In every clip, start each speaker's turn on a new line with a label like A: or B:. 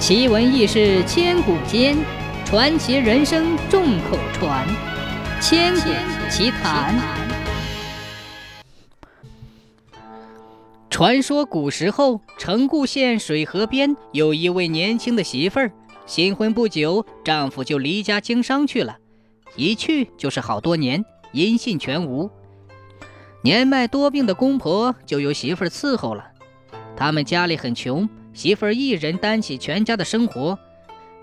A: 奇闻异事千古间，传奇人生众口传。千古奇谈。传说古时候，成固县水河边有一位年轻的媳妇儿，新婚不久，丈夫就离家经商去了，一去就是好多年，音信全无。年迈多病的公婆就由媳妇儿伺候了。他们家里很穷。媳妇儿一人担起全家的生活，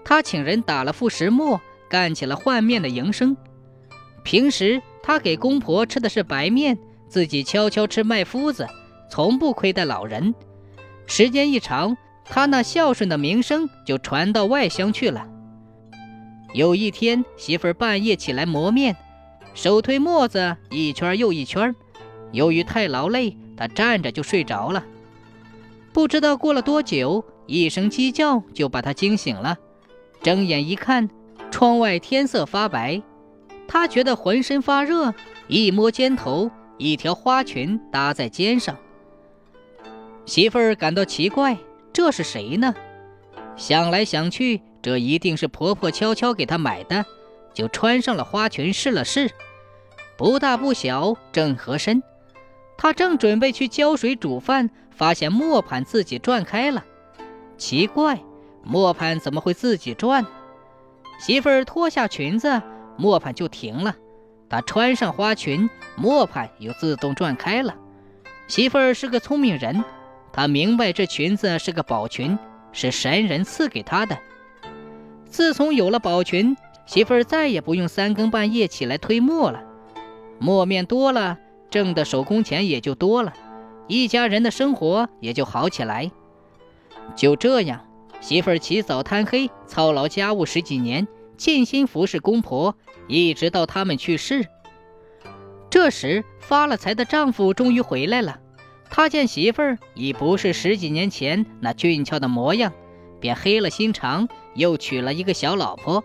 A: 他请人打了副石磨，干起了换面的营生。平时他给公婆吃的是白面，自己悄悄吃麦麸子，从不亏待老人。时间一长，他那孝顺的名声就传到外乡去了。有一天，媳妇儿半夜起来磨面，手推磨子一圈又一圈，由于太劳累，她站着就睡着了。不知道过了多久，一声鸡叫就把他惊醒了。睁眼一看，窗外天色发白，他觉得浑身发热，一摸肩头，一条花裙搭在肩上。媳妇儿感到奇怪，这是谁呢？想来想去，这一定是婆婆悄悄给她买的，就穿上了花裙试了试，不大不小，正合身。她正准备去浇水煮饭。发现磨盘自己转开了，奇怪，磨盘怎么会自己转？媳妇儿脱下裙子，磨盘就停了。她穿上花裙，磨盘又自动转开了。媳妇儿是个聪明人，她明白这裙子是个宝裙，是神人赐给她的。自从有了宝裙，媳妇儿再也不用三更半夜起来推磨了，磨面多了，挣的手工钱也就多了。一家人的生活也就好起来。就这样，媳妇儿起早贪黑，操劳家务十几年，尽心服侍公婆，一直到他们去世。这时，发了财的丈夫终于回来了。他见媳妇儿已不是十几年前那俊俏的模样，便黑了心肠，又娶了一个小老婆。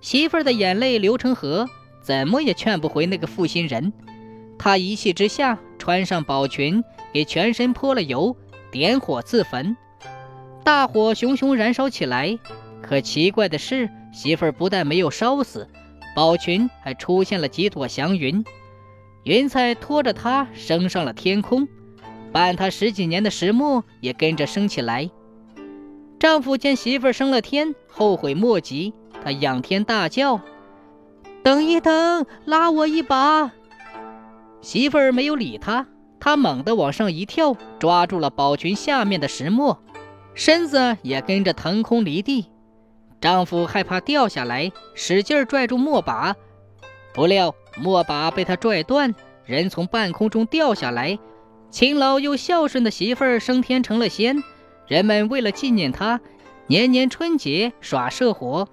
A: 媳妇儿的眼泪流成河，怎么也劝不回那个负心人。他一气之下。穿上宝裙，给全身泼了油，点火自焚。大火熊熊燃烧起来。可奇怪的是，媳妇儿不但没有烧死，宝裙还出现了几朵祥云，云彩拖着她升上了天空，伴她十几年的石磨也跟着升起来。丈夫见媳妇儿升了天，后悔莫及，他仰天大叫：“等一等，拉我一把！”媳妇儿没有理他，他猛地往上一跳，抓住了宝裙下面的石磨，身子也跟着腾空离地。丈夫害怕掉下来，使劲拽住磨把，不料磨把被他拽断，人从半空中掉下来。勤劳又孝顺的媳妇儿升天成了仙，人们为了纪念她，年年春节耍社火，